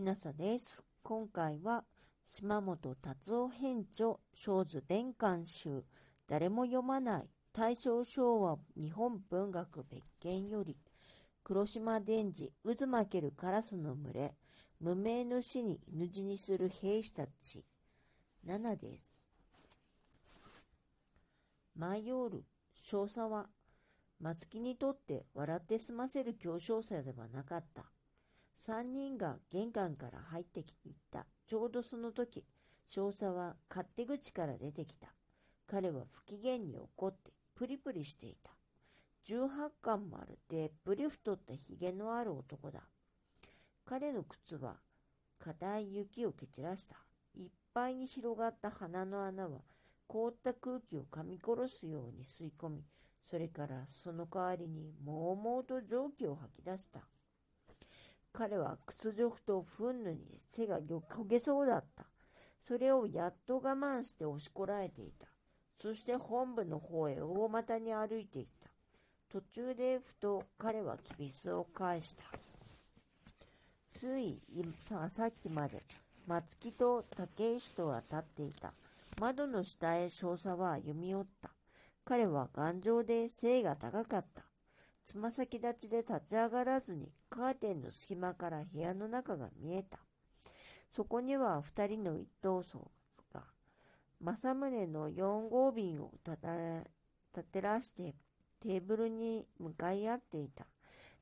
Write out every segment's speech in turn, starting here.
ひなさです。今回は島本達夫編著小図弁官集誰も読まない大正昭和日本文学別件より黒島伝次渦巻けるカラスの群れ無名の死に犬死にする兵士たち7です。マイオール少佐は松木にとって笑って済ませる強商者ではなかった。三人が玄関から入ってきていった。ちょうどその時、少佐は勝手口から出てきた。彼は不機嫌に怒ってプリプリしていた。十八巻もあるでっぷり太ったひげのある男だ。彼の靴は硬い雪を蹴散らした。いっぱいに広がった鼻の穴は凍った空気を噛み殺すように吸い込み、それからその代わりにもうもうと蒸気を吐き出した。彼は屈辱と憤怒に背が焦げそうだった。それをやっと我慢して押しこらえていた。そして本部の方へ大股に歩いていった。途中でふと彼はきびすを返した。ついささっきまで松木と竹石とは立っていた。窓の下へ少佐は歩み寄った。彼は頑丈で背が高かった。つま先立ちで立ち上がらずにカーテンの隙間から部屋の中が見えた。そこには二人の一等層が、正宗の四号瓶を立てらしてテーブルに向かい合っていた。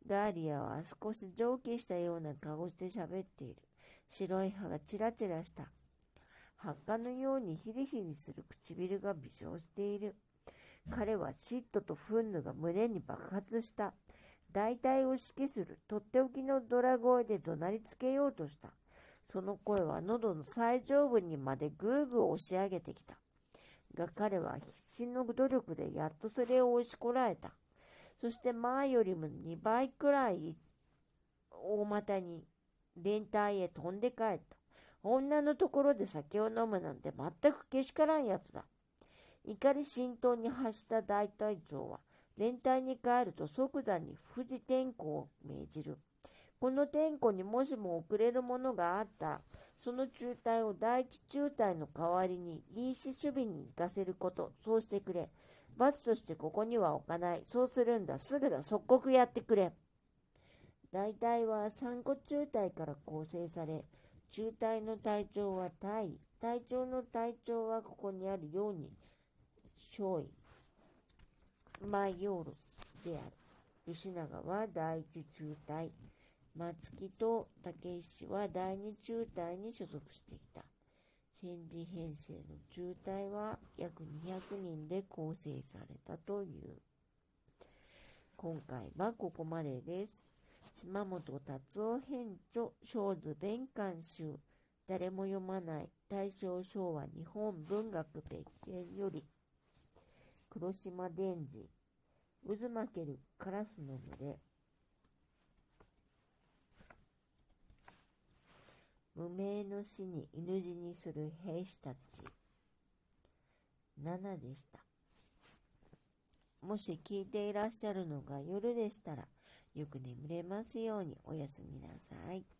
ダーリアは少し蒸気したような顔して喋っている。白い歯がチラチラした。発火のようにヒリヒリする唇が微笑している。彼は嫉妬と憤怒が胸に爆発した。大体を指揮するとっておきのドラ声で怒鳴りつけようとした。その声は喉の最上部にまでぐーぐー押し上げてきた。が彼は必死の努力でやっとそれを押しこらえた。そして前よりも2倍くらい大股に連帯へ飛んで帰った。女のところで酒を飲むなんて全くけしからんやつだ。怒り浸透に発した大隊長は、連隊に帰ると即座に富士天候を命じる。この天候にもしも遅れるものがあったら、その中隊を第一中隊の代わりに臨死守備に行かせること、そうしてくれ。罰としてここには置かない。そうするんだ。すぐだ。即刻やってくれ。大隊は三個中隊から構成され、中隊の隊長は隊、隊長の隊長はここにあるように、少尉、マヨールである。吉永は第一中隊、松木と竹石は第二中隊に所属していた。戦時編成の中隊は約200人で構成されたという。今回はここまでです。島本達夫編著小図弁官集誰も読まない大正昭和日本文学別件より黒島伝次渦巻けるカラスの群れ無名の死に犬死にする兵士たち7でしたもし聞いていらっしゃるのが夜でしたらよく眠れますようにおやすみなさい。